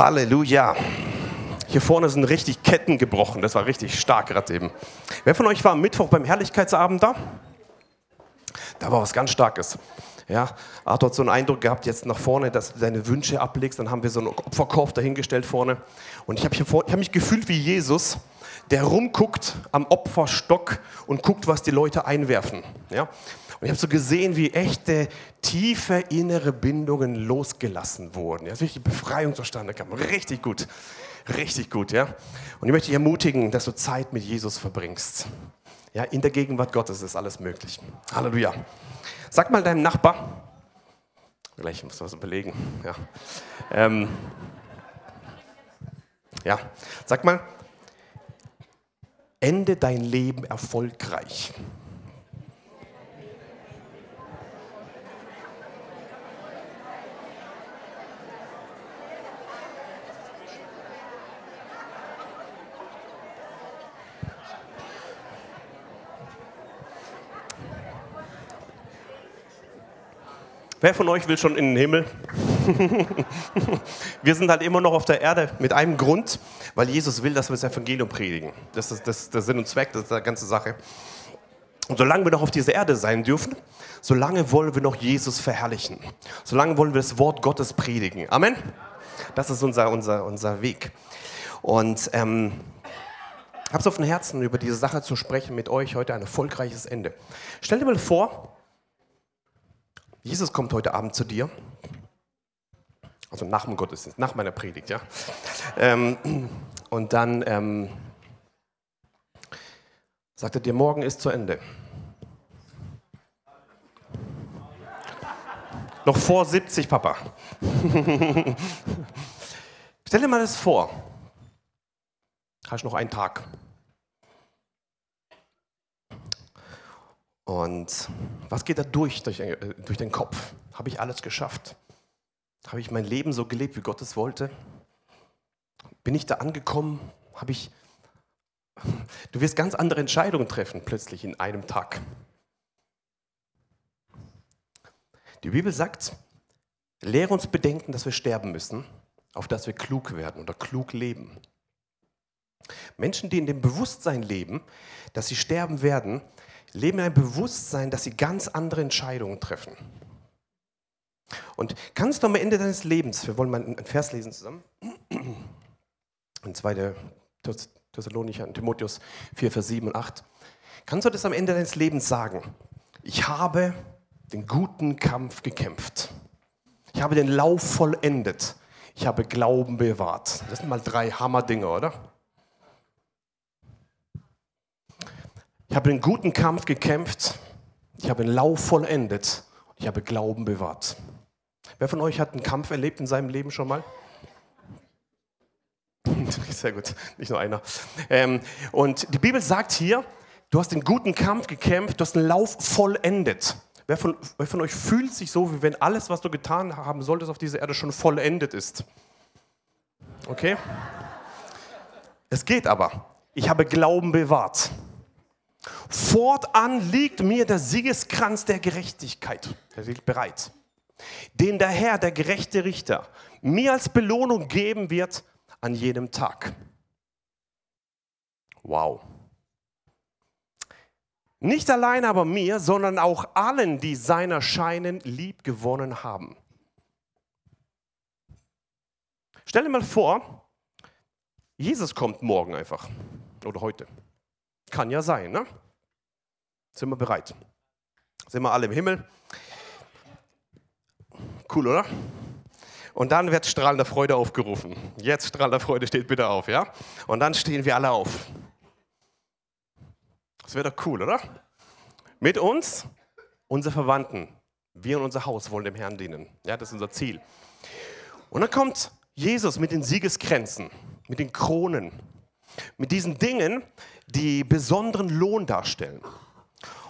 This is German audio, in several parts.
Halleluja. Hier vorne sind richtig Ketten gebrochen. Das war richtig stark gerade eben. Wer von euch war am Mittwoch beim Herrlichkeitsabend da? Da war was ganz Starkes. Ja, Arthur hat so einen Eindruck gehabt, jetzt nach vorne, dass du deine Wünsche ablegst. Dann haben wir so einen Opferkorb dahingestellt vorne. Und ich habe hab mich gefühlt wie Jesus, der rumguckt am Opferstock und guckt, was die Leute einwerfen. Ja? Und ich habe so gesehen, wie echte, tiefe innere Bindungen losgelassen wurden. Ja, wirklich Befreiung zustande kam. Richtig gut. Richtig gut, ja. Und ich möchte dich ermutigen, dass du Zeit mit Jesus verbringst. Ja, in der Gegenwart Gottes ist alles möglich. Halleluja. Sag mal deinem Nachbar, gleich muss was überlegen. Ja. Ähm, ja, sag mal, ende dein Leben erfolgreich. Wer von euch will schon in den Himmel? wir sind halt immer noch auf der Erde mit einem Grund, weil Jesus will, dass wir das Evangelium predigen. Das ist das, der Sinn und Zweck der ganzen Sache. Und solange wir noch auf dieser Erde sein dürfen, solange wollen wir noch Jesus verherrlichen. Solange wollen wir das Wort Gottes predigen. Amen? Das ist unser, unser, unser Weg. Und ähm, habe es auf dem Herzen, über diese Sache zu sprechen mit euch heute ein erfolgreiches Ende. Stell dir mal vor, Jesus kommt heute Abend zu dir. Also nach dem Gottesdienst, nach meiner Predigt, ja. Ähm, und dann ähm, sagt er dir, morgen ist zu Ende. Noch vor 70, Papa. Stell dir mal das vor. Hast noch einen Tag. Und was geht da durch, durch, äh, durch den Kopf? Habe ich alles geschafft? Habe ich mein Leben so gelebt, wie Gott es wollte? Bin ich da angekommen? Habe ich. Du wirst ganz andere Entscheidungen treffen, plötzlich in einem Tag. Die Bibel sagt, lehre uns bedenken, dass wir sterben müssen, auf dass wir klug werden oder klug leben. Menschen, die in dem Bewusstsein leben, dass sie sterben werden, leben in einem Bewusstsein, dass sie ganz andere Entscheidungen treffen. Und kannst du am Ende deines Lebens, wir wollen mal einen Vers lesen zusammen, in 2. Thessalonicher, Timotheus 4, Vers 7 und 8, kannst du das am Ende deines Lebens sagen? Ich habe den guten Kampf gekämpft. Ich habe den Lauf vollendet. Ich habe Glauben bewahrt. Das sind mal drei Hammer-Dinge, oder? Ich habe den guten Kampf gekämpft, ich habe den Lauf vollendet ich habe Glauben bewahrt. Wer von euch hat einen Kampf erlebt in seinem Leben schon mal? Sehr gut, nicht nur einer. Ähm, und die Bibel sagt hier, du hast den guten Kampf gekämpft, du hast den Lauf vollendet. Wer von, wer von euch fühlt sich so, wie wenn alles, was du getan haben solltest auf dieser Erde, schon vollendet ist? Okay? Es geht aber. Ich habe Glauben bewahrt. Fortan liegt mir der Siegeskranz der Gerechtigkeit, der liegt bereit, den der Herr, der gerechte Richter, mir als Belohnung geben wird an jedem Tag. Wow. Nicht allein aber mir, sondern auch allen, die seiner Scheinen lieb gewonnen haben. Stell dir mal vor, Jesus kommt morgen einfach oder heute. Kann ja sein, ne? Sind wir bereit? Sind wir alle im Himmel? Cool, oder? Und dann wird strahlender Freude aufgerufen. Jetzt strahlender Freude steht bitte auf, ja? Und dann stehen wir alle auf. Das wäre doch cool, oder? Mit uns, unsere Verwandten. Wir und unser Haus wollen dem Herrn dienen. Ja, das ist unser Ziel. Und dann kommt Jesus mit den Siegeskränzen, mit den Kronen, mit diesen Dingen, die besonderen Lohn darstellen.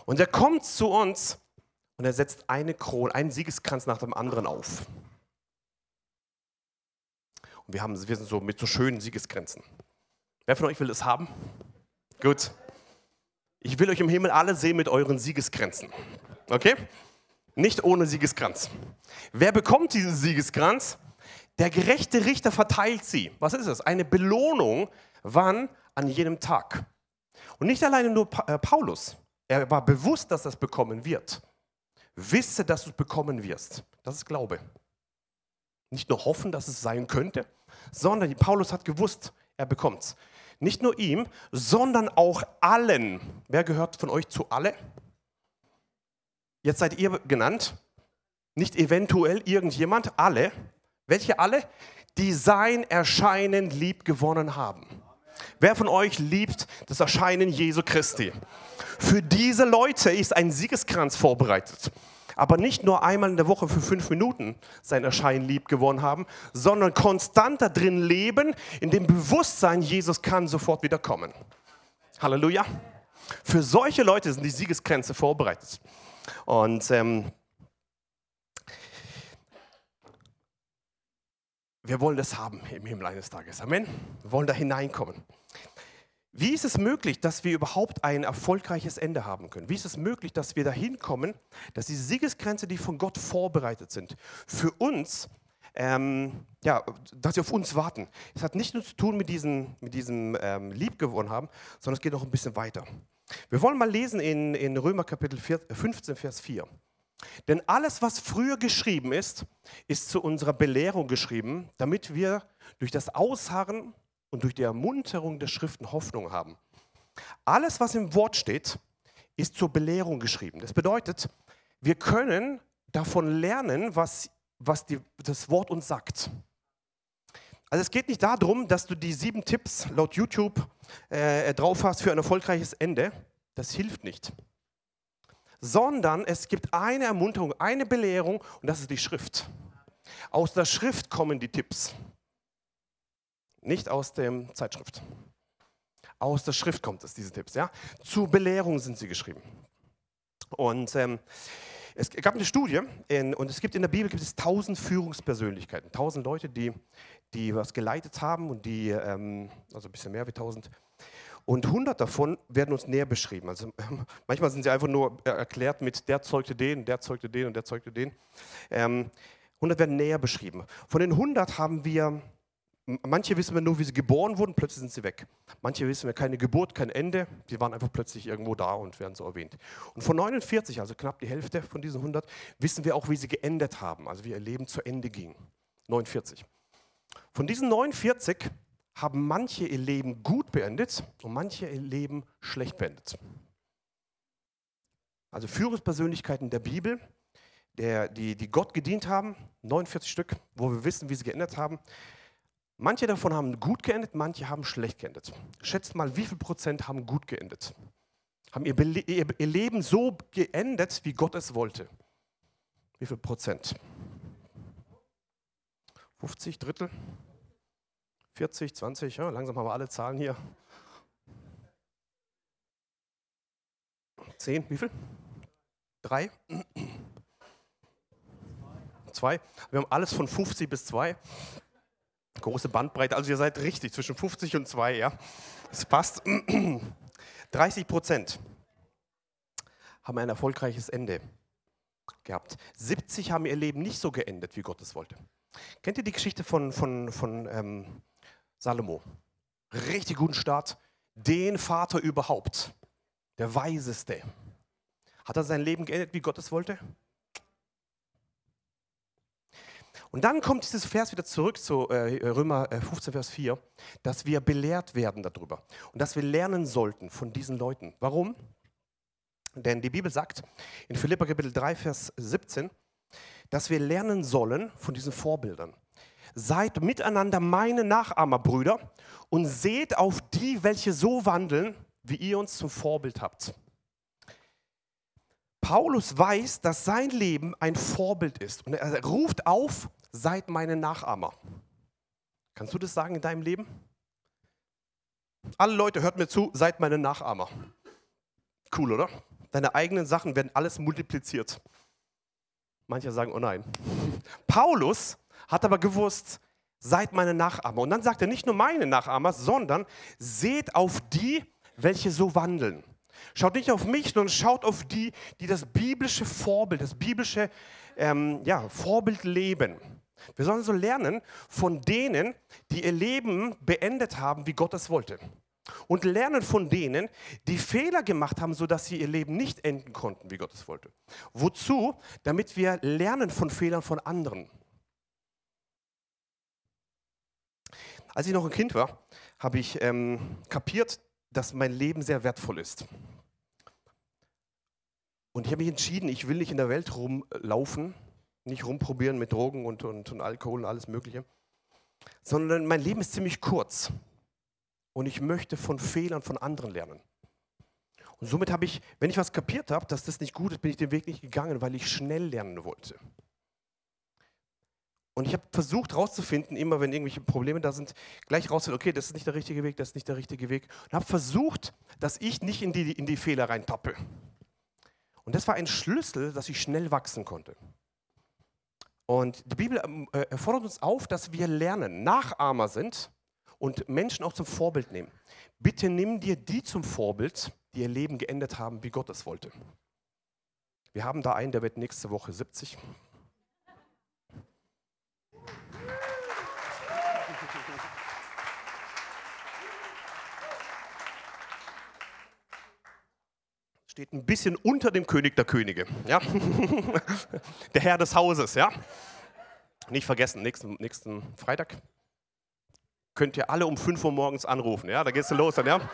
Und er kommt zu uns und er setzt eine Krone, einen Siegeskranz nach dem anderen auf. Und wir, haben, wir sind so mit so schönen Siegeskränzen. Wer von euch will das haben? Gut. Ich will euch im Himmel alle sehen mit euren Siegeskränzen. Okay? Nicht ohne Siegeskranz. Wer bekommt diesen Siegeskranz? Der gerechte Richter verteilt sie. Was ist es? Eine Belohnung. Wann? An jedem Tag. Und nicht alleine nur äh, Paulus. Er war bewusst, dass er es bekommen wird. Wisse, dass du es bekommen wirst. Das ist Glaube. Nicht nur hoffen, dass es sein könnte, sondern Paulus hat gewusst, er bekommt es. Nicht nur ihm, sondern auch allen. Wer gehört von euch zu alle? Jetzt seid ihr genannt. Nicht eventuell irgendjemand, alle. Welche alle? Die sein Erscheinen lieb gewonnen haben. Wer von euch liebt das Erscheinen Jesu Christi? Für diese Leute ist ein Siegeskranz vorbereitet. Aber nicht nur einmal in der Woche für fünf Minuten sein Erscheinen lieb gewonnen haben, sondern konstant da drin leben, in dem Bewusstsein, Jesus kann sofort wieder kommen. Halleluja. Für solche Leute sind die Siegesgrenze vorbereitet. Und ähm, wir wollen das haben im Himmel eines Tages. Amen. Wir wollen da hineinkommen. Wie ist es möglich, dass wir überhaupt ein erfolgreiches Ende haben können? Wie ist es möglich, dass wir dahin kommen, dass diese Siegesgrenze, die von Gott vorbereitet sind, für uns, ähm, ja, dass sie auf uns warten? Es hat nicht nur zu tun mit diesem, mit diesem ähm, Liebgewonnen haben, sondern es geht noch ein bisschen weiter. Wir wollen mal lesen in, in Römer Kapitel 15, Vers 4. Denn alles, was früher geschrieben ist, ist zu unserer Belehrung geschrieben, damit wir durch das Ausharren und durch die Ermunterung der Schriften Hoffnung haben. Alles, was im Wort steht, ist zur Belehrung geschrieben. Das bedeutet, wir können davon lernen, was, was die, das Wort uns sagt. Also es geht nicht darum, dass du die sieben Tipps laut YouTube äh, drauf hast für ein erfolgreiches Ende. Das hilft nicht. Sondern es gibt eine Ermunterung, eine Belehrung und das ist die Schrift. Aus der Schrift kommen die Tipps. Nicht aus der Zeitschrift. Aus der Schrift kommt es, diese Tipps. Ja? Zur Belehrung sind sie geschrieben. Und ähm, es gab eine Studie in, und es gibt in der Bibel gibt es tausend Führungspersönlichkeiten, tausend Leute, die, die was geleitet haben und die, ähm, also ein bisschen mehr wie tausend. Und hundert davon werden uns näher beschrieben. Also manchmal sind sie einfach nur erklärt mit der zeugte den, der zeugte den und der zeugte den. Ähm, 100 werden näher beschrieben. Von den 100 haben wir Manche wissen wir nur, wie sie geboren wurden, plötzlich sind sie weg. Manche wissen wir keine Geburt, kein Ende, die waren einfach plötzlich irgendwo da und werden so erwähnt. Und von 49, also knapp die Hälfte von diesen 100, wissen wir auch, wie sie geendet haben, also wie ihr Leben zu Ende ging. 49. Von diesen 49 haben manche ihr Leben gut beendet und manche ihr Leben schlecht beendet. Also Führungspersönlichkeiten der Bibel, der, die, die Gott gedient haben, 49 Stück, wo wir wissen, wie sie geendet haben. Manche davon haben gut geendet, manche haben schlecht geendet. Schätzt mal, wie viel Prozent haben gut geendet? Haben ihr, ihr Leben so geendet, wie Gott es wollte? Wie viel Prozent? 50 Drittel? 40, 20, ja, langsam haben wir alle Zahlen hier. 10, wie viel? Drei? Zwei? Wir haben alles von 50 bis 2. Große Bandbreite, also ihr seid richtig, zwischen 50 und 2, ja. Es passt. 30 Prozent haben ein erfolgreiches Ende gehabt. 70 haben ihr Leben nicht so geendet, wie Gott es wollte. Kennt ihr die Geschichte von, von, von ähm, Salomo? Richtig guten Start. Den Vater überhaupt. Der Weiseste. Hat er sein Leben geendet, wie Gott es wollte? Und dann kommt dieses Vers wieder zurück zu äh, Römer 15, äh, Vers 4, dass wir belehrt werden darüber und dass wir lernen sollten von diesen Leuten. Warum? Denn die Bibel sagt in Philippa Kapitel 3, Vers 17, dass wir lernen sollen von diesen Vorbildern. Seid miteinander meine Nachahmer, Brüder, und seht auf die, welche so wandeln, wie ihr uns zum Vorbild habt. Paulus weiß, dass sein Leben ein Vorbild ist und er ruft auf, seid meine Nachahmer. Kannst du das sagen in deinem Leben? Alle Leute, hört mir zu, seid meine Nachahmer. Cool, oder? Deine eigenen Sachen werden alles multipliziert. Manche sagen, oh nein. Paulus hat aber gewusst, seid meine Nachahmer. Und dann sagt er nicht nur meine Nachahmer, sondern seht auf die, welche so wandeln. Schaut nicht auf mich, sondern schaut auf die, die das biblische Vorbild, das biblische ähm, ja, Vorbild leben. Wir sollen so lernen von denen, die ihr Leben beendet haben, wie Gott es wollte. Und lernen von denen, die Fehler gemacht haben, sodass sie ihr Leben nicht enden konnten, wie Gott es wollte. Wozu? Damit wir lernen von Fehlern von anderen. Als ich noch ein Kind war, habe ich ähm, kapiert, dass mein Leben sehr wertvoll ist. Und ich habe mich entschieden, ich will nicht in der Welt rumlaufen, nicht rumprobieren mit Drogen und, und, und Alkohol und alles Mögliche, sondern mein Leben ist ziemlich kurz. Und ich möchte von Fehlern von anderen lernen. Und somit habe ich, wenn ich was kapiert habe, dass das nicht gut ist, bin ich den Weg nicht gegangen, weil ich schnell lernen wollte. Und ich habe versucht herauszufinden, immer wenn irgendwelche Probleme da sind, gleich herauszufinden, okay, das ist nicht der richtige Weg, das ist nicht der richtige Weg. Und habe versucht, dass ich nicht in die, in die Fehler reintappe. Und das war ein Schlüssel, dass ich schnell wachsen konnte. Und die Bibel ähm, äh, fordert uns auf, dass wir lernen, Nachahmer sind und Menschen auch zum Vorbild nehmen. Bitte nimm dir die zum Vorbild, die ihr Leben geendet haben, wie Gott es wollte. Wir haben da einen, der wird nächste Woche 70. steht ein bisschen unter dem König der Könige. Ja? der Herr des Hauses. Ja? Nicht vergessen, nächsten, nächsten Freitag könnt ihr alle um 5 Uhr morgens anrufen. Ja? Da geht's los dann. Ja?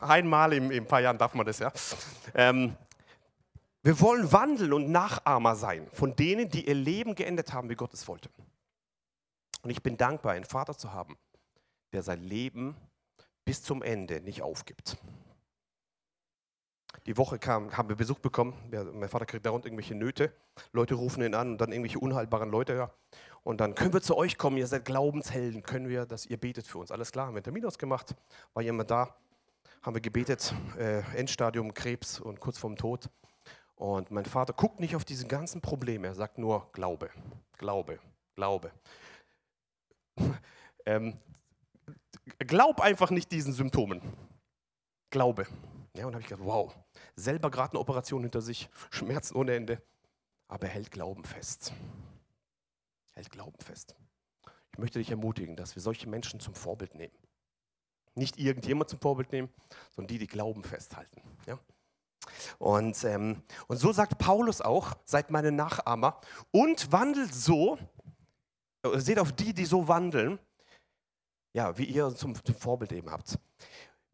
Einmal in, in, ein paar Jahren darf man das. Ja? Ähm, wir wollen wandeln und Nachahmer sein von denen, die ihr Leben geendet haben, wie Gott es wollte. Und ich bin dankbar, einen Vater zu haben, der sein Leben bis zum Ende nicht aufgibt. Die Woche kam, haben wir Besuch bekommen. mein Vater kriegt dauernd irgendwelche Nöte. Leute rufen ihn an und dann irgendwelche unheilbaren Leute. Ja. Und dann können wir zu euch kommen. Ihr seid Glaubenshelden. Können wir, dass ihr betet für uns. Alles klar, haben wir einen Termin ausgemacht. War jemand da? Haben wir gebetet. Äh, Endstadium Krebs und kurz vorm Tod. Und mein Vater guckt nicht auf diese ganzen Probleme. Er sagt nur Glaube, Glaube, Glaube. ähm, glaub einfach nicht diesen Symptomen. Glaube. Ja, und habe ich gedacht, wow, selber gerade eine Operation hinter sich, Schmerzen ohne Ende, aber er hält Glauben fest. Hält Glauben fest. Ich möchte dich ermutigen, dass wir solche Menschen zum Vorbild nehmen. Nicht irgendjemand zum Vorbild nehmen, sondern die, die Glauben festhalten. Ja? Und, ähm, und so sagt Paulus auch, seid meine Nachahmer und wandelt so, äh, seht auf die, die so wandeln, ja, wie ihr zum, zum Vorbild eben habt.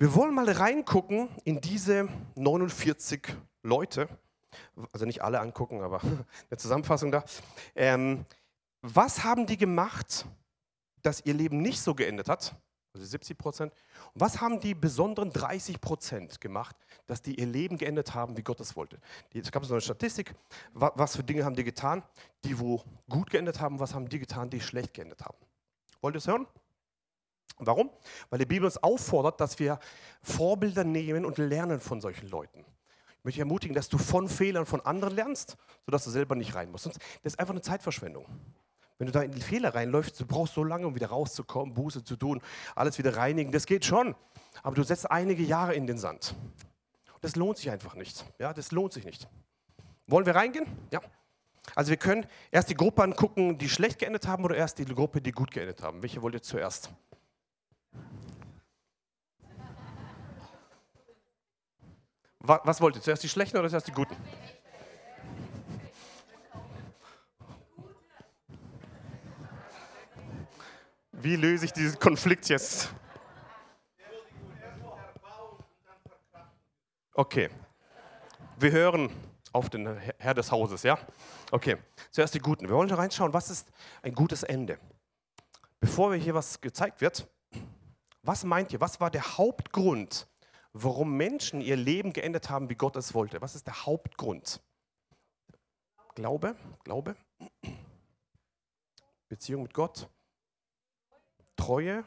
Wir wollen mal reingucken in diese 49 Leute, also nicht alle angucken, aber eine Zusammenfassung da. Ähm, was haben die gemacht, dass ihr Leben nicht so geendet hat? Also 70 Prozent. Und was haben die besonderen 30 Prozent gemacht, dass die ihr Leben geendet haben, wie Gott es wollte? Es gab so eine Statistik, was für Dinge haben die getan, die wo gut geendet haben, was haben die getan, die schlecht geendet haben. Wollt ihr es hören? Warum? Weil die Bibel uns auffordert, dass wir Vorbilder nehmen und lernen von solchen Leuten. Ich möchte ermutigen, dass du von Fehlern von anderen lernst, sodass du selber nicht rein musst. Das ist einfach eine Zeitverschwendung. Wenn du da in die Fehler reinläufst, du brauchst so lange, um wieder rauszukommen, Buße zu tun, alles wieder reinigen, das geht schon. Aber du setzt einige Jahre in den Sand. Das lohnt sich einfach nicht. Ja, das lohnt sich nicht. Wollen wir reingehen? Ja. Also wir können erst die Gruppe angucken, die schlecht geendet haben oder erst die Gruppe, die gut geendet haben. Welche wollt ihr zuerst? Was wollt ihr? Zuerst die schlechten oder zuerst die guten? Wie löse ich diesen Konflikt jetzt? Okay. Wir hören auf den Herr des Hauses, ja? Okay. Zuerst die Guten. Wir wollen reinschauen, was ist ein gutes Ende? Bevor hier was gezeigt wird, was meint ihr? Was war der Hauptgrund, warum Menschen ihr Leben geendet haben, wie Gott es wollte. Was ist der Hauptgrund? Glaube, Glaube, Beziehung mit Gott, Treue,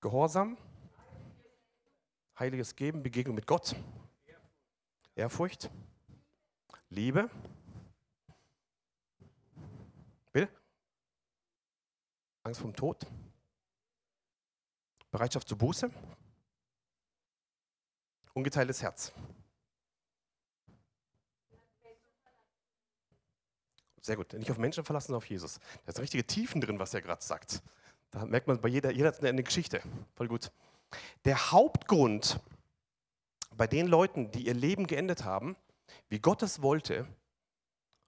Gehorsam, heiliges Geben, Begegnung mit Gott, Ehrfurcht, Liebe. Bitte? Angst vom Tod, Bereitschaft zur Buße, Ungeteiltes Herz. Sehr gut. Nicht auf Menschen verlassen, sondern auf Jesus. Da ist richtige Tiefen drin, was er gerade sagt. Da merkt man bei jeder, jeder hat eine Geschichte. Voll gut. Der Hauptgrund bei den Leuten, die ihr Leben geendet haben, wie Gott es wollte,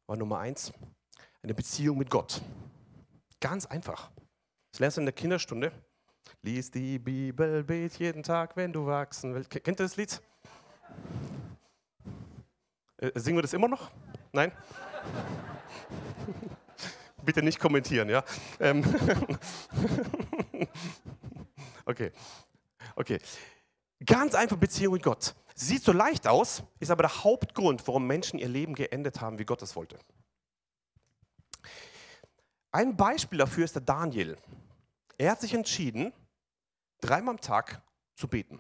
war Nummer eins, eine Beziehung mit Gott. Ganz einfach. Das lernst du in der Kinderstunde. Lies die Bibel, bet jeden Tag, wenn du wachsen willst. Kennt ihr das Lied? Äh, singen wir das immer noch? Nein? Bitte nicht kommentieren, ja? Ähm okay. Okay. Ganz einfach Beziehung mit Gott. Sieht so leicht aus, ist aber der Hauptgrund, warum Menschen ihr Leben geendet haben, wie Gott es wollte. Ein Beispiel dafür ist der Daniel. Er hat sich entschieden, dreimal am Tag zu beten.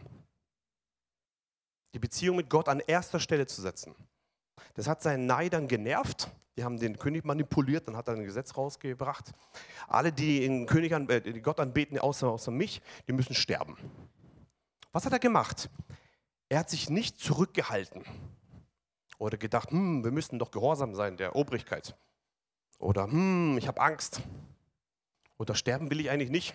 Die Beziehung mit Gott an erster Stelle zu setzen. Das hat seinen Neidern genervt. Die haben den König manipuliert, dann hat er ein Gesetz rausgebracht. Alle, die, den König an, äh, Gott anbeten, außer, außer mich, die müssen sterben. Was hat er gemacht? Er hat sich nicht zurückgehalten oder gedacht, hm, wir müssen doch gehorsam sein der Obrigkeit. Oder hm, ich habe Angst. Oder sterben will ich eigentlich nicht.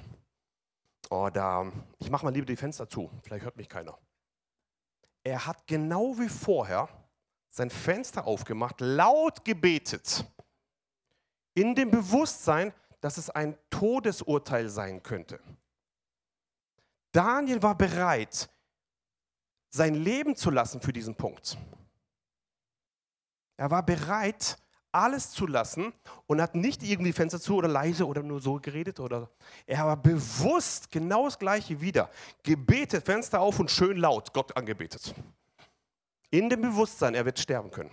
Oder ich mache mal lieber die Fenster zu, vielleicht hört mich keiner. Er hat genau wie vorher sein Fenster aufgemacht, laut gebetet, in dem Bewusstsein, dass es ein Todesurteil sein könnte. Daniel war bereit, sein Leben zu lassen für diesen Punkt. Er war bereit, alles zu lassen und hat nicht irgendwie Fenster zu oder leise oder nur so geredet oder er war bewusst genau das gleiche wieder. Gebetet, Fenster auf und schön laut Gott angebetet. In dem Bewusstsein, er wird sterben können.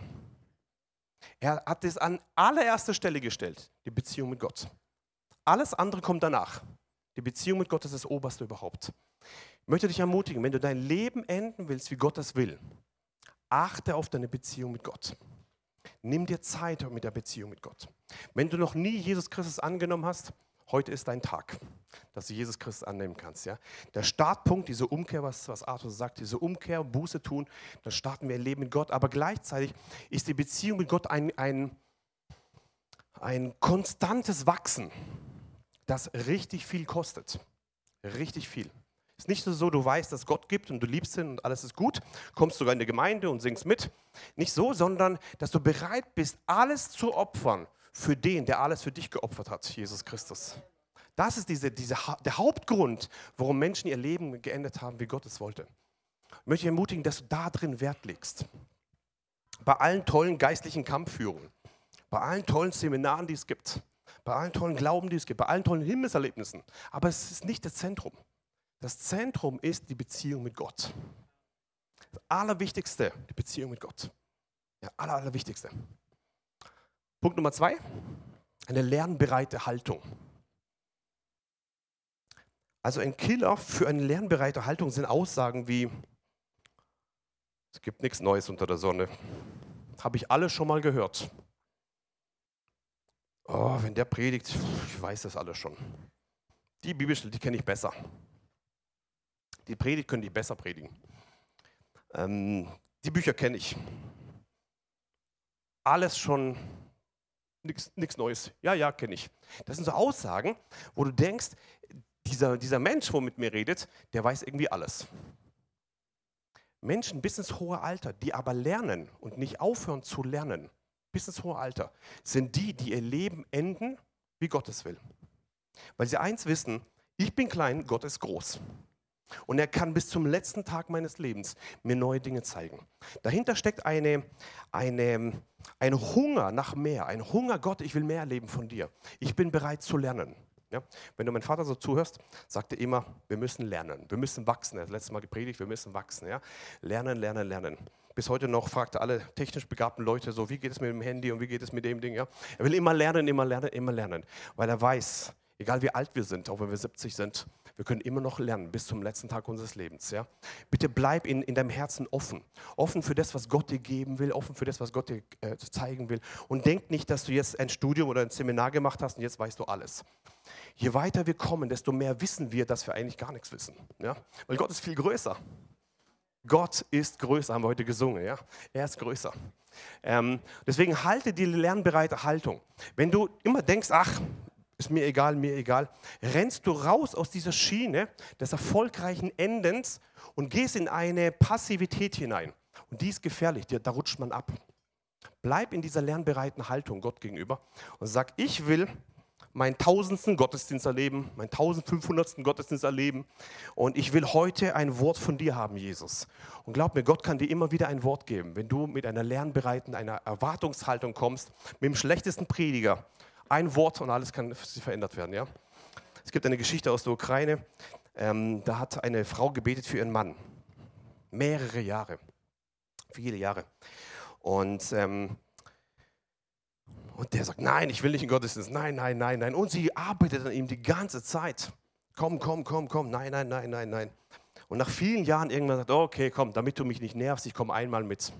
Er hat es an allererster Stelle gestellt, die Beziehung mit Gott. Alles andere kommt danach. Die Beziehung mit Gott ist das Oberste überhaupt. Ich möchte dich ermutigen, wenn du dein Leben enden willst, wie Gott das will, achte auf deine Beziehung mit Gott. Nimm dir Zeit mit der Beziehung mit Gott. Wenn du noch nie Jesus Christus angenommen hast, heute ist dein Tag, dass du Jesus Christus annehmen kannst. Ja? Der Startpunkt, diese Umkehr, was, was Arthur sagt, diese Umkehr, Buße tun, dann starten wir ein Leben mit Gott. Aber gleichzeitig ist die Beziehung mit Gott ein, ein, ein konstantes Wachsen, das richtig viel kostet. Richtig viel. Ist nicht so, du weißt, dass Gott gibt und du liebst ihn und alles ist gut, kommst sogar in die Gemeinde und singst mit. Nicht so, sondern dass du bereit bist, alles zu opfern für den, der alles für dich geopfert hat, Jesus Christus. Das ist diese, diese, der Hauptgrund, warum Menschen ihr Leben geendet haben, wie Gott es wollte. Ich möchte dich ermutigen, dass du da drin Wert legst. Bei allen tollen geistlichen Kampfführungen, bei allen tollen Seminaren, die es gibt, bei allen tollen Glauben, die es gibt, bei allen tollen Himmelserlebnissen. Aber es ist nicht das Zentrum. Das Zentrum ist die Beziehung mit Gott. Das Allerwichtigste, die Beziehung mit Gott. Ja, aller, Allerwichtigste. Punkt Nummer zwei, eine lernbereite Haltung. Also ein Killer für eine lernbereite Haltung sind Aussagen wie, es gibt nichts Neues unter der Sonne. Habe ich alles schon mal gehört. Oh, wenn der predigt, ich weiß das alles schon. Die Bibelstelle, die kenne ich besser. Die Predigt können die besser predigen. Ähm, die Bücher kenne ich. Alles schon, nichts Neues. Ja, ja, kenne ich. Das sind so Aussagen, wo du denkst, dieser, dieser Mensch, wo mit mir redet, der weiß irgendwie alles. Menschen bis ins hohe Alter, die aber lernen und nicht aufhören zu lernen, bis ins hohe Alter, sind die, die ihr Leben enden, wie Gott es will. Weil sie eins wissen, ich bin klein, Gott ist groß. Und er kann bis zum letzten Tag meines Lebens mir neue Dinge zeigen. Dahinter steckt eine, eine, ein Hunger nach mehr, ein Hunger, Gott, ich will mehr erleben von dir. Ich bin bereit zu lernen. Ja? Wenn du meinem Vater so zuhörst, sagt er immer, wir müssen lernen, wir müssen wachsen. Er hat letztes Mal gepredigt, wir müssen wachsen. Ja? Lernen, lernen, lernen. Bis heute noch fragt er alle technisch begabten Leute so, wie geht es mit dem Handy und wie geht es mit dem Ding. Ja? Er will immer lernen, immer lernen, immer lernen, weil er weiß, egal wie alt wir sind, auch wenn wir 70 sind, wir können immer noch lernen bis zum letzten Tag unseres Lebens. Ja? Bitte bleib in, in deinem Herzen offen. Offen für das, was Gott dir geben will, offen für das, was Gott dir äh, zeigen will. Und denk nicht, dass du jetzt ein Studium oder ein Seminar gemacht hast und jetzt weißt du alles. Je weiter wir kommen, desto mehr wissen wir, dass wir eigentlich gar nichts wissen. Ja? Weil Gott ist viel größer. Gott ist größer, haben wir heute gesungen, ja? Er ist größer. Ähm, deswegen halte die lernbereite Haltung. Wenn du immer denkst, ach, ist mir egal, mir egal, rennst du raus aus dieser Schiene des erfolgreichen Endens und gehst in eine Passivität hinein. Und die ist gefährlich, da rutscht man ab. Bleib in dieser lernbereiten Haltung Gott gegenüber und sag, ich will meinen tausendsten Gottesdienst erleben, meinen tausendfünfhundertsten Gottesdienst erleben. Und ich will heute ein Wort von dir haben, Jesus. Und glaub mir, Gott kann dir immer wieder ein Wort geben, wenn du mit einer lernbereiten, einer Erwartungshaltung kommst, mit dem schlechtesten Prediger. Ein Wort und alles kann verändert werden. Ja? Es gibt eine Geschichte aus der Ukraine. Ähm, da hat eine Frau gebetet für ihren Mann. Mehrere Jahre. Viele Jahre. Und ähm, und der sagt, nein, ich will nicht in Gottesdienst. Nein, nein, nein, nein. Und sie arbeitet an ihm die ganze Zeit. Komm, komm, komm, komm. Nein, nein, nein, nein, nein. Und nach vielen Jahren irgendwann sagt, okay, komm, damit du mich nicht nervst, ich komme einmal mit.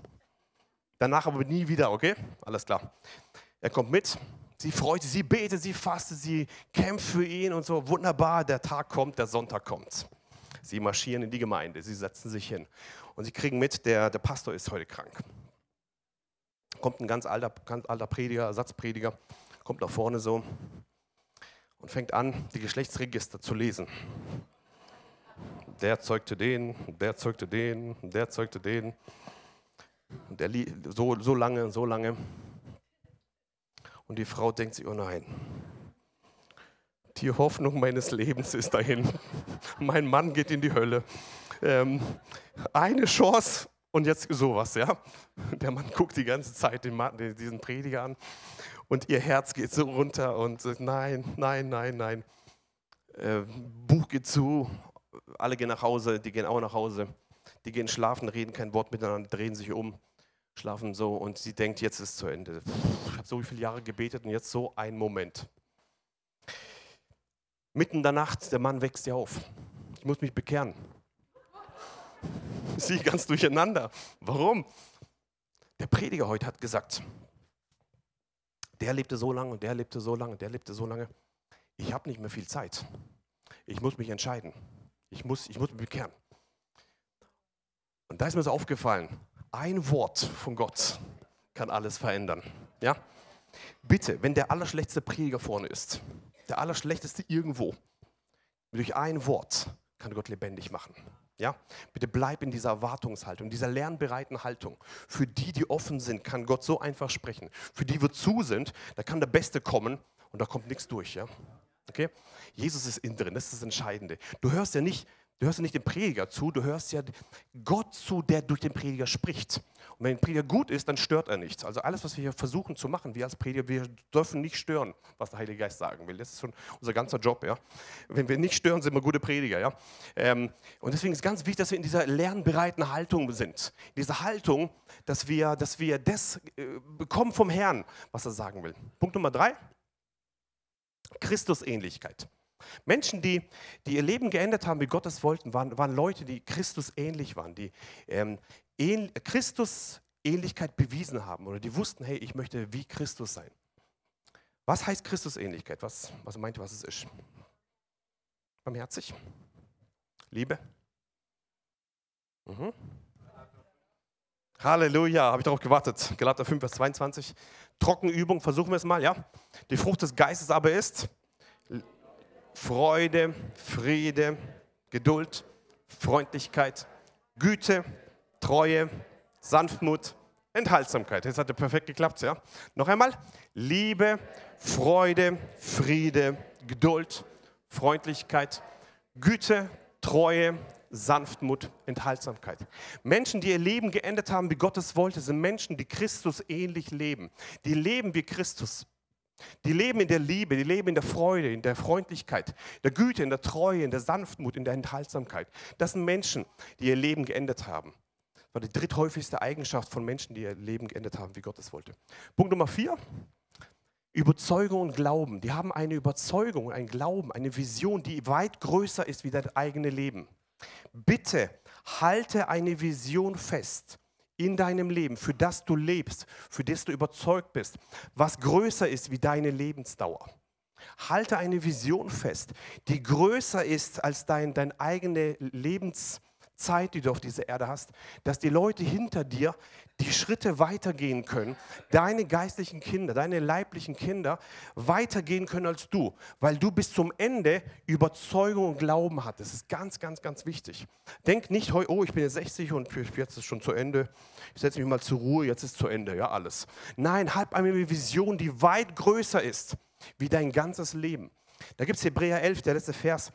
Danach aber nie wieder, okay? Alles klar. Er kommt mit. Sie freut sich, sie betet, sie fastet, sie kämpft für ihn und so. Wunderbar, der Tag kommt, der Sonntag kommt. Sie marschieren in die Gemeinde, sie setzen sich hin. Und sie kriegen mit, der, der Pastor ist heute krank kommt ein ganz alter, ganz alter Prediger, Ersatzprediger, kommt da vorne so und fängt an, die Geschlechtsregister zu lesen. Der zeugte den, der zeugte den, der zeugte den. Und der so, so lange, so lange. Und die Frau denkt sich, oh nein, die Hoffnung meines Lebens ist dahin. mein Mann geht in die Hölle. Ähm, eine Chance und jetzt sowas, ja. Der Mann guckt die ganze Zeit den Mann, diesen Prediger an und ihr Herz geht so runter und sagt, nein, nein, nein, nein. Äh, Buch geht zu, alle gehen nach Hause, die gehen auch nach Hause. Die gehen schlafen, reden kein Wort miteinander, drehen sich um, schlafen so und sie denkt, jetzt ist zu Ende. Ich habe so viele Jahre gebetet und jetzt so ein Moment. Mitten in der Nacht, der Mann wächst ja auf. Ich muss mich bekehren. Sie ganz durcheinander. Warum? Der Prediger heute hat gesagt, der lebte so lange und der lebte so lange und der lebte so lange. Ich habe nicht mehr viel Zeit. Ich muss mich entscheiden. Ich muss, ich muss mich bekehren. Und da ist mir so aufgefallen, ein Wort von Gott kann alles verändern. Ja? Bitte, wenn der allerschlechteste Prediger vorne ist, der allerschlechteste irgendwo, durch ein Wort kann Gott lebendig machen. Ja, bitte bleib in dieser Erwartungshaltung, dieser lernbereiten Haltung. Für die, die offen sind, kann Gott so einfach sprechen. Für die, die zu sind, da kann der Beste kommen und da kommt nichts durch. Ja? Okay? Jesus ist innen drin, das ist das Entscheidende. Du hörst ja nicht, du hörst ja nicht dem Prediger zu, du hörst ja Gott zu, der durch den Prediger spricht. Und wenn ein Prediger gut ist, dann stört er nichts. Also alles, was wir hier versuchen zu machen, wir als Prediger, wir dürfen nicht stören, was der Heilige Geist sagen will. Das ist schon unser ganzer Job. Ja? Wenn wir nicht stören, sind wir gute Prediger. Ja? Ähm, und deswegen ist es ganz wichtig, dass wir in dieser lernbereiten Haltung sind. In dieser Haltung, dass wir, dass wir das äh, bekommen vom Herrn, was er sagen will. Punkt Nummer drei. Christusähnlichkeit. Menschen, die, die ihr Leben geändert haben, wie Gott es wollten, waren, waren Leute, die Christus ähnlich waren, die ähm, Christus Ähnlichkeit bewiesen haben oder die wussten, hey, ich möchte wie Christus sein. Was heißt Christusähnlichkeit? Was, was meint ihr, was es ist? Barmherzig? Liebe? Mhm. Halleluja, habe ich darauf gewartet. Galater 5, Vers 22. Trockenübung, versuchen wir es mal, ja? Die Frucht des Geistes aber ist Freude, Friede, Geduld, Freundlichkeit, Güte, Treue, Sanftmut, Enthaltsamkeit. Jetzt hat er perfekt geklappt, ja? Noch einmal. Liebe, Freude, Friede, Geduld, Freundlichkeit, Güte, Treue, Sanftmut, Enthaltsamkeit. Menschen, die ihr Leben geendet haben, wie Gott es wollte, sind Menschen, die Christus ähnlich leben. Die leben wie Christus. Die leben in der Liebe, die leben in der Freude, in der Freundlichkeit, der Güte, in der Treue, in der Sanftmut, in der Enthaltsamkeit. Das sind Menschen, die ihr Leben geendet haben war die dritthäufigste Eigenschaft von Menschen, die ihr Leben geendet haben, wie Gott es wollte. Punkt Nummer vier. Überzeugung und Glauben. Die haben eine Überzeugung, ein Glauben, eine Vision, die weit größer ist wie dein eigenes Leben. Bitte halte eine Vision fest in deinem Leben, für das du lebst, für das du überzeugt bist, was größer ist wie deine Lebensdauer. Halte eine Vision fest, die größer ist als dein, dein eigene Lebensdauer Zeit, die du auf dieser Erde hast, dass die Leute hinter dir die Schritte weitergehen können, deine geistlichen Kinder, deine leiblichen Kinder weitergehen können als du, weil du bis zum Ende Überzeugung und Glauben hattest. Das ist ganz, ganz, ganz wichtig. Denk nicht, oh, ich bin jetzt 60 und jetzt ist schon zu Ende. Ich setze mich mal zur Ruhe, jetzt ist zu Ende, ja, alles. Nein, hab eine Vision, die weit größer ist wie dein ganzes Leben. Da gibt es Hebräer 11, der letzte Vers.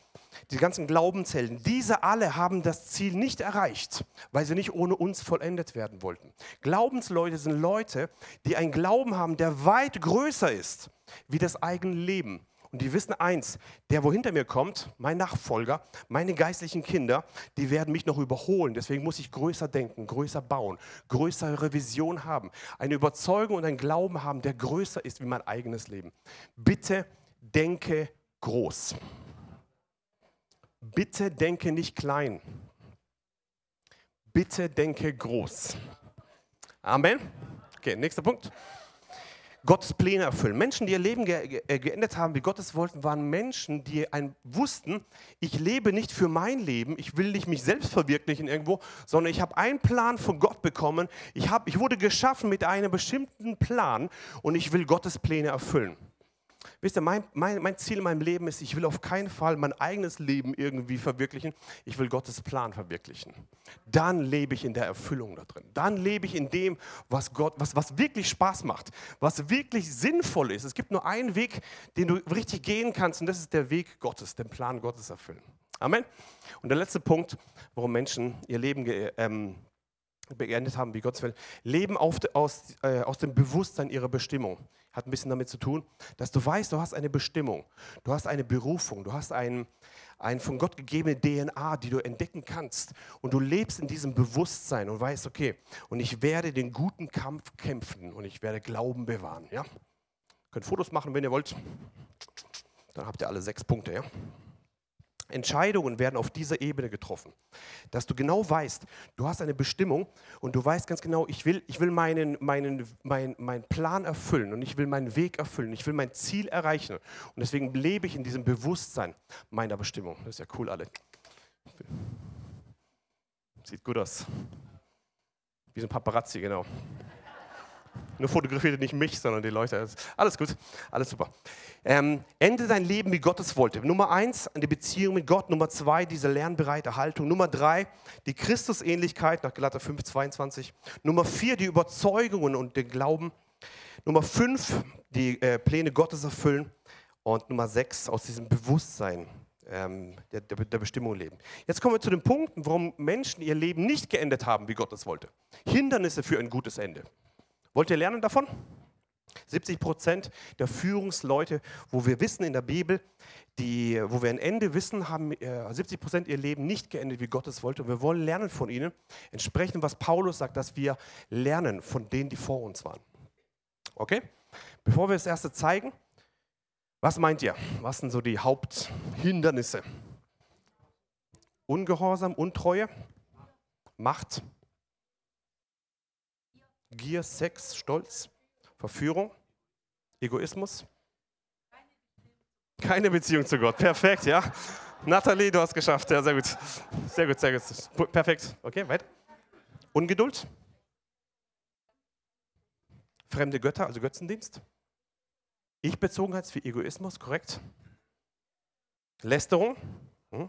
Die ganzen Glaubenshelden, diese alle haben das Ziel nicht erreicht, weil sie nicht ohne uns vollendet werden wollten. Glaubensleute sind Leute, die einen Glauben haben, der weit größer ist wie das eigene Leben. Und die wissen eins, der, wo hinter mir kommt, mein Nachfolger, meine geistlichen Kinder, die werden mich noch überholen. Deswegen muss ich größer denken, größer bauen, größere Vision haben, eine Überzeugung und einen Glauben haben, der größer ist wie mein eigenes Leben. Bitte denke groß. Bitte denke nicht klein. Bitte denke groß. Amen. Okay, nächster Punkt. Gottes Pläne erfüllen. Menschen, die ihr Leben ge äh, geendet haben, wie Gottes wollten, waren Menschen, die ein, wussten, ich lebe nicht für mein Leben, ich will nicht mich selbst verwirklichen irgendwo, sondern ich habe einen Plan von Gott bekommen. Ich, hab, ich wurde geschaffen mit einem bestimmten Plan und ich will Gottes Pläne erfüllen. Wisst ihr, mein, mein, mein Ziel in meinem Leben ist, ich will auf keinen Fall mein eigenes Leben irgendwie verwirklichen. Ich will Gottes Plan verwirklichen. Dann lebe ich in der Erfüllung da drin. Dann lebe ich in dem, was Gott, was, was wirklich Spaß macht, was wirklich sinnvoll ist. Es gibt nur einen Weg, den du richtig gehen kannst, und das ist der Weg Gottes, den Plan Gottes erfüllen. Amen. Und der letzte Punkt, warum Menschen ihr Leben ähm, beendet haben, wie Gottes will, leben auf, aus, äh, aus dem Bewusstsein ihrer Bestimmung. Hat ein bisschen damit zu tun, dass du weißt, du hast eine Bestimmung, du hast eine Berufung, du hast ein, ein von Gott gegebene DNA, die du entdecken kannst. Und du lebst in diesem Bewusstsein und weißt, okay, und ich werde den guten Kampf kämpfen und ich werde Glauben bewahren. Ja? Ihr könnt Fotos machen, wenn ihr wollt. Dann habt ihr alle sechs Punkte. Ja? Entscheidungen werden auf dieser Ebene getroffen. Dass du genau weißt, du hast eine Bestimmung und du weißt ganz genau, ich will, ich will meinen, meinen, meinen, meinen Plan erfüllen und ich will meinen Weg erfüllen, ich will mein Ziel erreichen. Und deswegen lebe ich in diesem Bewusstsein meiner Bestimmung. Das ist ja cool, alle. Sieht gut aus. Wie so ein Paparazzi, genau. Nur fotografierte nicht mich, sondern die Leute. Alles gut, alles super. Ähm, ende dein Leben, wie Gott es wollte. Nummer eins, die Beziehung mit Gott. Nummer zwei, diese lernbereite Haltung. Nummer drei, die Christusähnlichkeit nach Galater 5, 22. Nummer vier, die Überzeugungen und den Glauben. Nummer fünf, die äh, Pläne Gottes erfüllen. Und Nummer sechs, aus diesem Bewusstsein ähm, der, der, der, Bestimmung leben. Jetzt kommen wir zu den Punkten, warum Menschen ihr Leben nicht geendet haben, wie Gott es wollte. Hindernisse für ein gutes Ende. Wollt ihr lernen davon? 70 Prozent der Führungsleute, wo wir wissen in der Bibel, die, wo wir ein Ende wissen, haben 70 äh, Prozent ihr Leben nicht geendet, wie Gott es wollte. Und wir wollen lernen von ihnen, entsprechend was Paulus sagt, dass wir lernen von denen, die vor uns waren. Okay? Bevor wir das erste zeigen, was meint ihr? Was sind so die Haupthindernisse? Ungehorsam, Untreue, Macht, Gier, Sex, Stolz, Verführung, Egoismus. Keine Beziehung zu Gott. Perfekt, ja. Nathalie, du hast geschafft. Ja, sehr gut. Sehr gut, sehr gut. Perfekt. Okay, weiter. Ungeduld. Fremde Götter, also Götzendienst. Ich-Bezogenheit für Egoismus, korrekt. Lästerung. Hm.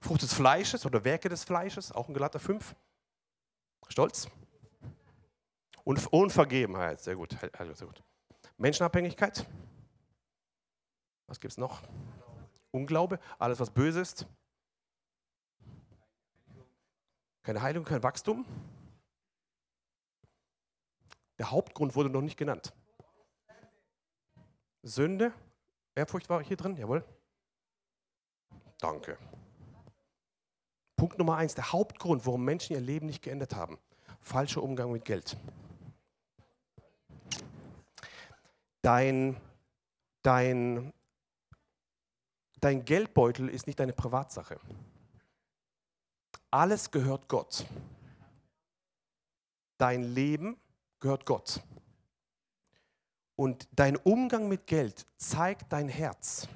Frucht des Fleisches oder Werke des Fleisches, auch in Galater 5. Stolz. Und Unvergebenheit, sehr gut, sehr gut. Menschenabhängigkeit. Was gibt es noch? Unglaube, alles was böse ist. Keine Heilung, kein Wachstum. Der Hauptgrund wurde noch nicht genannt. Sünde, Ehrfurcht war hier drin, jawohl. Danke. Punkt Nummer eins, der Hauptgrund, warum Menschen ihr Leben nicht geändert haben. Falscher Umgang mit Geld. Dein, dein, dein Geldbeutel ist nicht deine Privatsache. Alles gehört Gott. Dein Leben gehört Gott. Und dein Umgang mit Geld zeigt dein Herz.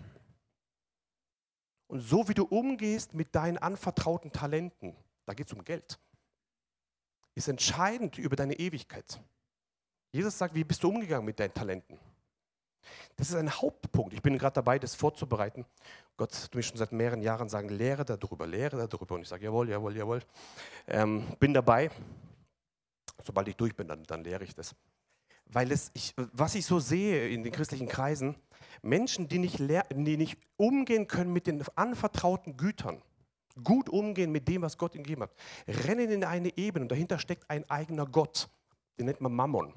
Und so wie du umgehst mit deinen anvertrauten Talenten, da geht es um Geld, ist entscheidend über deine Ewigkeit. Jesus sagt, wie bist du umgegangen mit deinen Talenten? Das ist ein Hauptpunkt. Ich bin gerade dabei, das vorzubereiten. Gott hat mir schon seit mehreren Jahren sagen, lehre darüber, lehre darüber. Und ich sage, jawohl, jawohl, jawohl. Ähm, bin dabei. Sobald ich durch bin, dann, dann lehre ich das. Weil es, ich, was ich so sehe in den christlichen Kreisen, Menschen, die nicht, die nicht umgehen können mit den anvertrauten Gütern, gut umgehen mit dem, was Gott ihnen gegeben hat, rennen in eine Ebene und dahinter steckt ein eigener Gott. Den nennt man Mammon.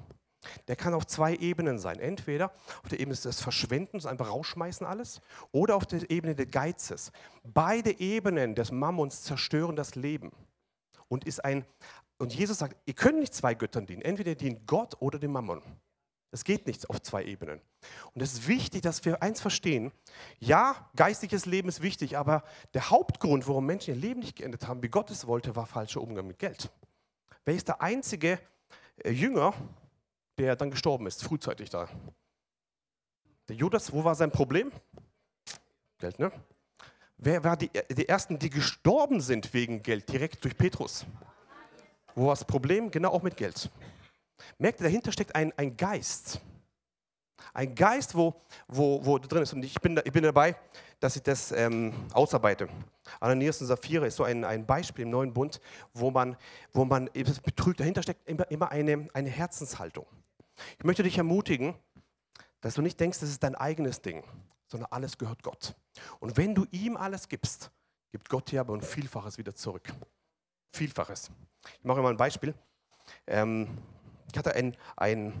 Der kann auf zwei Ebenen sein. Entweder auf der Ebene des Verschwendens, einfach rausschmeißen alles, oder auf der Ebene des Geizes. Beide Ebenen des Mammons zerstören das Leben. Und, ist ein, und Jesus sagt, ihr könnt nicht zwei Göttern dienen. Entweder dient Gott oder dem Mammon. Es geht nicht auf zwei Ebenen. Und es ist wichtig, dass wir eins verstehen. Ja, geistliches Leben ist wichtig, aber der Hauptgrund, warum Menschen ihr Leben nicht geendet haben, wie Gott es wollte, war falscher Umgang mit Geld. Wer ist der einzige äh, Jünger, der dann gestorben ist, frühzeitig da. Der Judas, wo war sein Problem? Geld, ne? Wer war die, die Ersten, die gestorben sind wegen Geld, direkt durch Petrus? Wo war das Problem? Genau auch mit Geld. Merkt ihr, dahinter steckt ein, ein Geist. Ein Geist, wo, wo, wo drin ist. Und ich bin, ich bin dabei, dass ich das ähm, ausarbeite. Ananias und Sapphira ist so ein, ein Beispiel im neuen Bund, wo man, wo man betrügt. Dahinter steckt immer, immer eine, eine Herzenshaltung. Ich möchte dich ermutigen, dass du nicht denkst, das ist dein eigenes Ding, sondern alles gehört Gott. Und wenn du ihm alles gibst, gibt Gott dir aber ein Vielfaches wieder zurück. Vielfaches. Ich mache mal ein Beispiel. Ähm, ich hatte einen ein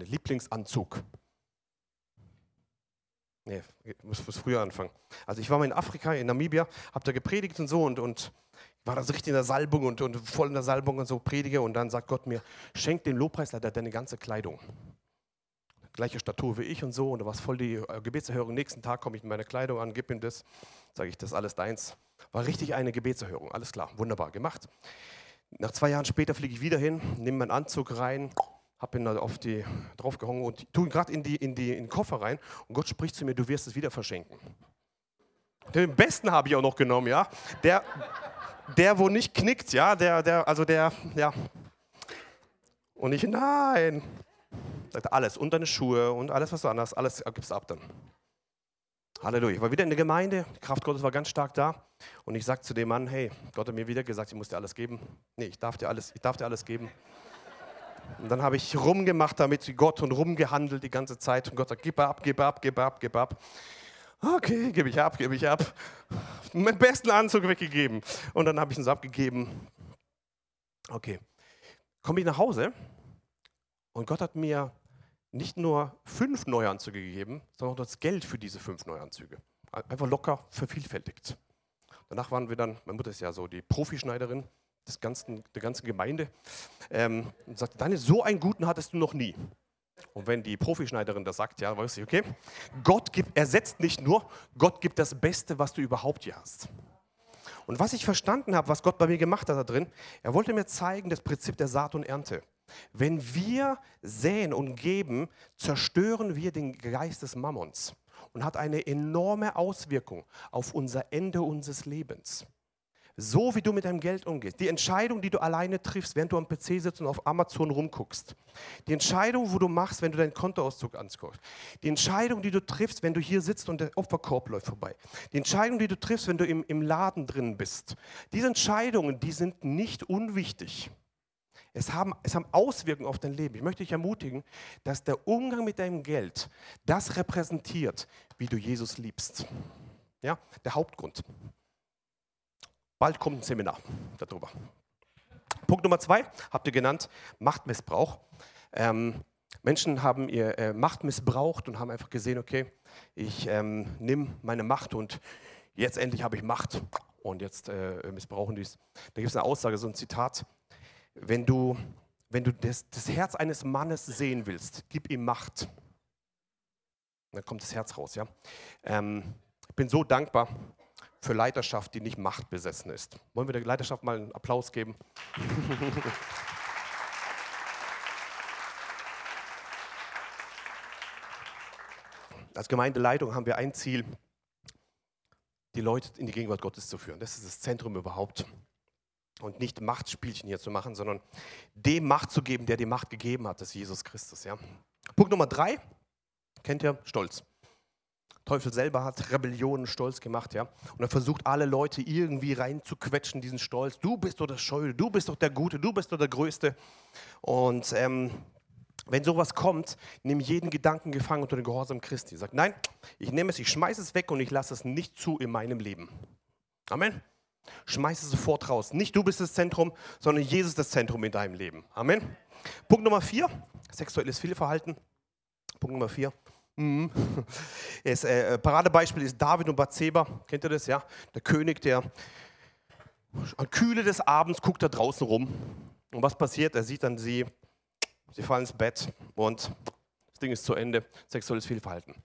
Lieblingsanzug. Nee, ich muss früher anfangen. Also ich war mal in Afrika, in Namibia, habe da gepredigt und so und, und war da so richtig in der Salbung und, und voll in der Salbung und so predige und dann sagt Gott mir, schenk dem Lobpreisleiter deine ganze Kleidung. Gleiche Statur wie ich und so und da war es voll die äh, Gebetserhörung. Nächsten Tag komme ich mit meiner Kleidung an, gib ihm das, sage ich, das ist alles deins. War richtig eine Gebetserhörung, alles klar, wunderbar gemacht. Nach zwei Jahren später fliege ich wieder hin, nehme meinen Anzug rein, habe ihn auf die draufgehangen und tue ihn gerade in, die, in, die, in den Koffer rein und Gott spricht zu mir, du wirst es wieder verschenken. Den besten habe ich auch noch genommen, ja. Der, der wo nicht knickt, ja, der, der, also der, ja. Und ich, nein. Sagt alles, und deine Schuhe und alles, was du anders, alles gibst ab dann. Halleluja. Ich war wieder in der Gemeinde, die Kraft Gottes war ganz stark da. Und ich sagte zu dem Mann, hey, Gott hat mir wieder gesagt, ich muss dir alles geben. Nee, ich darf dir alles, ich darf dir alles geben. Und dann habe ich rumgemacht damit wie Gott und rumgehandelt die ganze Zeit. Und Gott sagt, gib ab, gib ab, gib ab, gib ab. Okay, gebe ich ab, gebe ich ab. Meinen besten Anzug weggegeben. Und dann habe ich ihn so abgegeben. Okay. Komme ich nach Hause und Gott hat mir nicht nur fünf Neuanzüge gegeben, sondern auch das Geld für diese fünf Neuanzüge. Einfach locker vervielfältigt. Danach waren wir dann, meine Mutter ist ja so die Profischneiderin, des ganzen, der ganzen Gemeinde ähm, und sagte, Daniel, so einen guten hattest du noch nie. Und wenn die Profischneiderin das sagt, ja, weiß ich, okay, Gott gibt, ersetzt nicht nur, Gott gibt das Beste, was du überhaupt hier hast. Und was ich verstanden habe, was Gott bei mir gemacht hat da drin, er wollte mir zeigen, das Prinzip der Saat und Ernte. Wenn wir säen und geben, zerstören wir den Geist des Mammons und hat eine enorme Auswirkung auf unser Ende unseres Lebens. So wie du mit deinem Geld umgehst. Die Entscheidung, die du alleine triffst, während du am PC sitzt und auf Amazon rumguckst. Die Entscheidung, wo du machst, wenn du deinen Kontoauszug anguckst. Die Entscheidung, die du triffst, wenn du hier sitzt und der Opferkorb läuft vorbei. Die Entscheidung, die du triffst, wenn du im, im Laden drin bist. Diese Entscheidungen, die sind nicht unwichtig. Es haben, es haben Auswirkungen auf dein Leben. Ich möchte dich ermutigen, dass der Umgang mit deinem Geld das repräsentiert, wie du Jesus liebst. Ja, der Hauptgrund. Bald kommt ein Seminar darüber. Punkt Nummer zwei, habt ihr genannt, Machtmissbrauch. Ähm, Menschen haben ihr äh, Macht missbraucht und haben einfach gesehen, okay, ich ähm, nehme meine Macht und jetzt endlich habe ich Macht und jetzt äh, missbrauchen die es. Da gibt es eine Aussage, so ein Zitat, wenn du, wenn du das, das Herz eines Mannes sehen willst, gib ihm Macht. Dann kommt das Herz raus, ja. Ähm, ich bin so dankbar, für Leiterschaft, die nicht machtbesessen ist. Wollen wir der Leiterschaft mal einen Applaus geben? Als Gemeindeleitung haben wir ein Ziel, die Leute in die Gegenwart Gottes zu führen. Das ist das Zentrum überhaupt. Und nicht Machtspielchen hier zu machen, sondern dem Macht zu geben, der die Macht gegeben hat, das ist Jesus Christus. Ja. Punkt Nummer drei, kennt ihr, Stolz. Teufel selber hat Rebellionen Stolz gemacht, ja. Und er versucht alle Leute irgendwie reinzuquetschen, diesen Stolz. Du bist doch der Scheue, du bist doch der Gute, du bist doch der Größte. Und ähm, wenn sowas kommt, nimm jeden Gedanken gefangen unter den Gehorsam Christi. Sag, nein, ich nehme es, ich schmeiße es weg und ich lasse es nicht zu in meinem Leben. Amen. Schmeiß es sofort raus. Nicht du bist das Zentrum, sondern Jesus das Zentrum in deinem Leben. Amen. Punkt Nummer vier, sexuelles Fehlverhalten. Punkt Nummer vier. Mhm. Das äh, Paradebeispiel ist David und Bathseba. Kennt ihr das? Ja, der König, der an Kühle des Abends guckt da draußen rum. Und was passiert? Er sieht dann sie Sie fallen ins Bett und das Ding ist zu Ende. Sexuelles Fehlverhalten.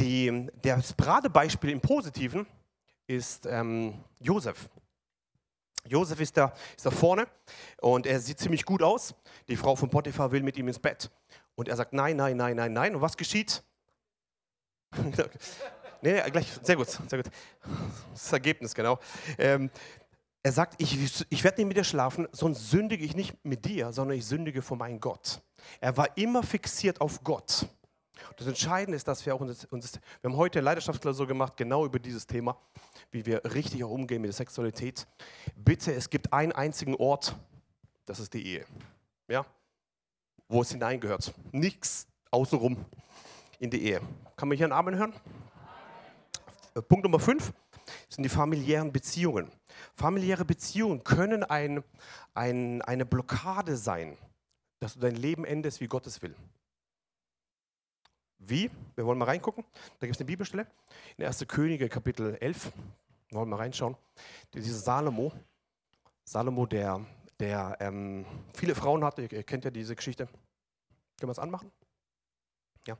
Die, das Paradebeispiel im Positiven ist ähm, Josef. Josef ist da, ist da vorne und er sieht ziemlich gut aus. Die Frau von Potiphar will mit ihm ins Bett. Und er sagt nein, nein, nein, nein, nein. Und was geschieht? Nee, gleich, sehr gut, sehr gut. Das Ergebnis, genau. Ähm, er sagt, ich, ich werde nicht mit dir schlafen, sonst sündige ich nicht mit dir, sondern ich sündige vor meinem Gott. Er war immer fixiert auf Gott. Das Entscheidende ist, dass wir auch uns, uns wir haben heute Leidenschaftsklausur gemacht, genau über dieses Thema, wie wir richtig auch umgehen mit der Sexualität. Bitte, es gibt einen einzigen Ort, das ist die Ehe. Ja? Wo es hineingehört. Nichts außenrum in die Ehe. Kann man hier einen Amen hören? Amen. Punkt Nummer fünf sind die familiären Beziehungen. Familiäre Beziehungen können ein, ein, eine Blockade sein, dass du dein Leben endest, wie Gott es will. Wie? Wir wollen mal reingucken. Da gibt es eine Bibelstelle in 1. Könige, Kapitel 11. Wir wollen mal reinschauen. Dieser Salomo, Salomo, der, der ähm, viele Frauen hatte, ihr kennt ja diese Geschichte. Können wir es anmachen? Ja.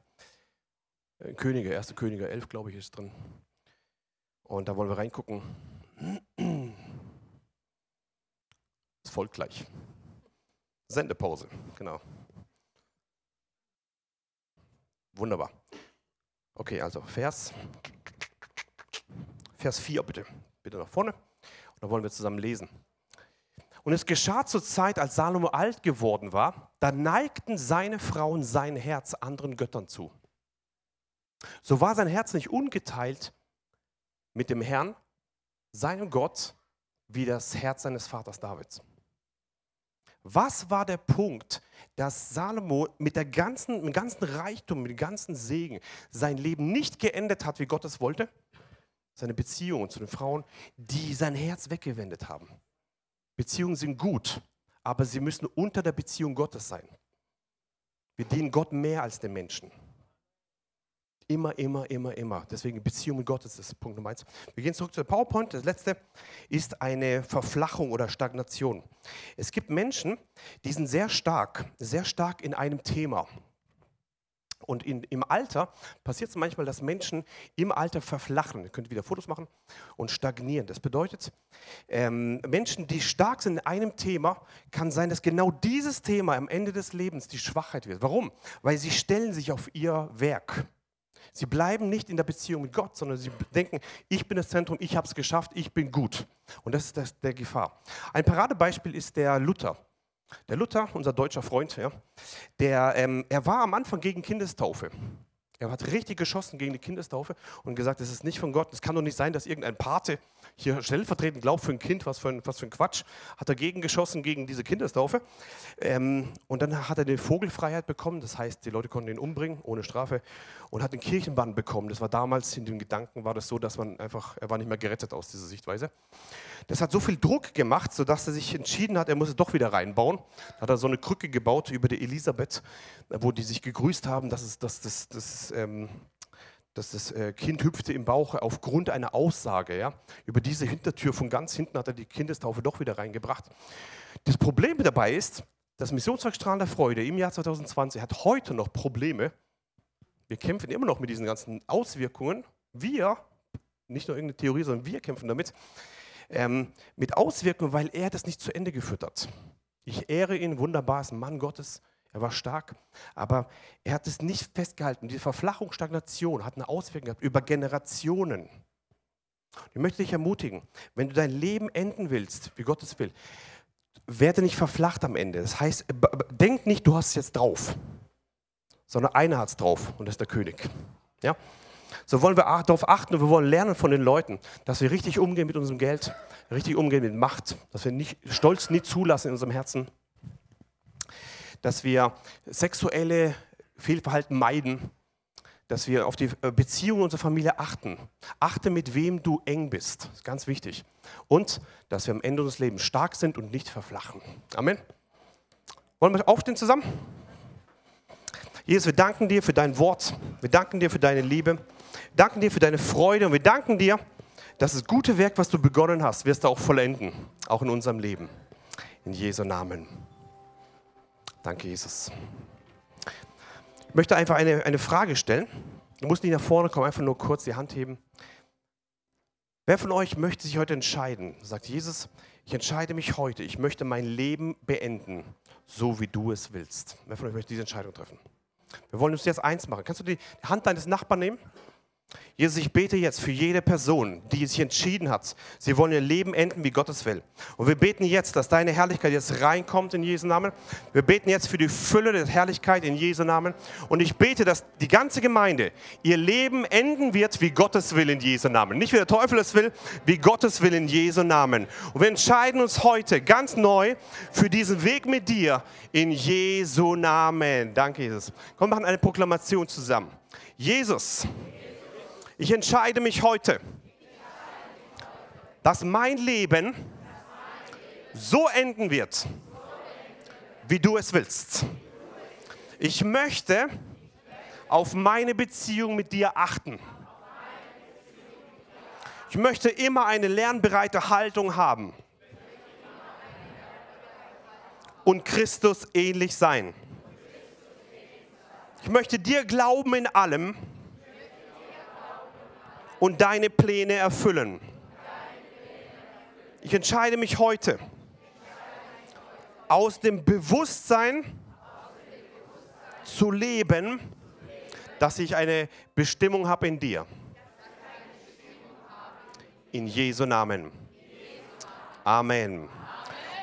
Könige, 1. Könige 11, glaube ich, ist drin. Und da wollen wir reingucken. Es folgt gleich. Sendepause, genau. Wunderbar. Okay, also Vers, Vers 4 bitte. Bitte nach vorne. Und da wollen wir zusammen lesen. Und es geschah zur Zeit, als Salomo alt geworden war, da neigten seine Frauen sein Herz anderen Göttern zu. So war sein Herz nicht ungeteilt mit dem Herrn, seinem Gott, wie das Herz seines Vaters Davids. Was war der Punkt, dass Salomo mit, der ganzen, mit dem ganzen Reichtum, mit dem ganzen Segen sein Leben nicht geendet hat, wie Gott es wollte? Seine Beziehungen zu den Frauen, die sein Herz weggewendet haben. Beziehungen sind gut, aber sie müssen unter der Beziehung Gottes sein. Wir dienen Gott mehr als den Menschen. Immer, immer, immer, immer. Deswegen Beziehung mit Gott ist das Punkt Nummer eins. Wir gehen zurück zu der PowerPoint. Das letzte ist eine Verflachung oder Stagnation. Es gibt Menschen, die sind sehr stark, sehr stark in einem Thema. Und in, im Alter passiert es manchmal, dass Menschen im Alter verflachen. Ihr könnt wieder Fotos machen und stagnieren. Das bedeutet, ähm, Menschen, die stark sind in einem Thema, kann sein, dass genau dieses Thema am Ende des Lebens die Schwachheit wird. Warum? Weil sie stellen sich auf ihr Werk. Sie bleiben nicht in der Beziehung mit Gott, sondern sie denken, ich bin das Zentrum, ich habe es geschafft, ich bin gut. Und das ist das, der Gefahr. Ein Paradebeispiel ist der Luther. Der Luther, unser deutscher Freund, ja, der, ähm, er war am Anfang gegen Kindestaufe. Er hat richtig geschossen gegen die Kindestaufe und gesagt, das ist nicht von Gott. Es kann doch nicht sein, dass irgendein Pate hier stellvertretend glaubt für ein Kind, was für ein, was für ein Quatsch. Hat dagegen geschossen gegen diese Kindestaufe. Ähm, und dann hat er die Vogelfreiheit bekommen. Das heißt, die Leute konnten ihn umbringen ohne Strafe und hat den Kirchenbann bekommen. Das war damals in den Gedanken war das so, dass man einfach, er war nicht mehr gerettet aus dieser Sichtweise. Das hat so viel Druck gemacht, sodass er sich entschieden hat, er muss es doch wieder reinbauen. Da hat er so eine Krücke gebaut über die Elisabeth, wo die sich gegrüßt haben, dass, es, dass, dass, dass, ähm, dass das äh, Kind hüpfte im Bauch aufgrund einer Aussage. Ja? Über diese Hintertür von ganz hinten hat er die Kindestaufe doch wieder reingebracht. Das Problem dabei ist, das Missionswerk Strahlen Freude im Jahr 2020 hat heute noch Probleme. Wir kämpfen immer noch mit diesen ganzen Auswirkungen. Wir, nicht nur irgendeine Theorie, sondern wir kämpfen damit ähm, mit Auswirkungen, weil er das nicht zu Ende geführt hat. Ich ehre ihn, wunderbar, ist ein Mann Gottes, er war stark, aber er hat es nicht festgehalten. Die Verflachung, Stagnation hat eine Auswirkung gehabt über Generationen. Ich möchte dich ermutigen, wenn du dein Leben enden willst, wie Gott es will, werde nicht verflacht am Ende. Das heißt, denk nicht, du hast es jetzt drauf, sondern einer hat es drauf und das ist der König. Ja? So wollen wir darauf achten und wir wollen lernen von den Leuten, dass wir richtig umgehen mit unserem Geld, richtig umgehen mit Macht, dass wir nicht, Stolz nicht zulassen in unserem Herzen, dass wir sexuelle Fehlverhalten meiden, dass wir auf die äh, Beziehung unserer Familie achten. Achte, mit wem du eng bist. Das ist ganz wichtig. Und dass wir am Ende unseres Lebens stark sind und nicht verflachen. Amen. Wollen wir aufstehen zusammen? Jesus, wir danken dir für dein Wort. Wir danken dir für deine Liebe. Wir danken dir für deine Freude. Und wir danken dir, dass das gute Werk, was du begonnen hast, wirst du auch vollenden. Auch in unserem Leben. In Jesu Namen. Danke, Jesus. Ich möchte einfach eine, eine Frage stellen. Du musst nicht nach vorne kommen, einfach nur kurz die Hand heben. Wer von euch möchte sich heute entscheiden? Sagt Jesus, ich entscheide mich heute. Ich möchte mein Leben beenden, so wie du es willst. Wer von euch möchte diese Entscheidung treffen? Wir wollen uns jetzt eins machen. Kannst du die Hand deines Nachbarn nehmen? Jesus, ich bete jetzt für jede Person, die sich entschieden hat, sie wollen ihr Leben enden, wie Gott es will. Und wir beten jetzt, dass deine Herrlichkeit jetzt reinkommt in Jesu Namen. Wir beten jetzt für die Fülle der Herrlichkeit in Jesu Namen. Und ich bete, dass die ganze Gemeinde ihr Leben enden wird, wie Gottes will in Jesu Namen. Nicht wie der Teufel es will, wie Gottes will in Jesu Namen. Und wir entscheiden uns heute ganz neu für diesen Weg mit dir in Jesu Namen. Danke, Jesus. Komm, machen eine Proklamation zusammen. Jesus. Ich entscheide mich heute, dass mein Leben so enden wird, wie du es willst. Ich möchte auf meine Beziehung mit dir achten. Ich möchte immer eine lernbereite Haltung haben und Christus ähnlich sein. Ich möchte dir glauben in allem und deine Pläne erfüllen. Ich entscheide mich heute aus dem Bewusstsein zu leben, dass ich eine Bestimmung habe in dir. In Jesu Namen. Amen.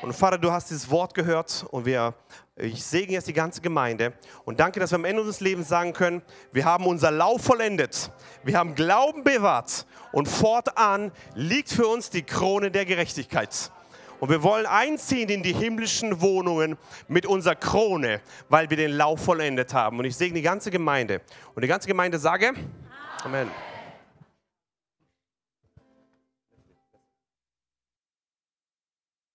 Und Vater, du hast dieses Wort gehört und wir, ich segne jetzt die ganze Gemeinde und danke, dass wir am Ende unseres Lebens sagen können, wir haben unser Lauf vollendet, wir haben Glauben bewahrt und fortan liegt für uns die Krone der Gerechtigkeit. Und wir wollen einziehen in die himmlischen Wohnungen mit unserer Krone, weil wir den Lauf vollendet haben. Und ich segne die ganze Gemeinde. Und die ganze Gemeinde sage, Amen. Amen.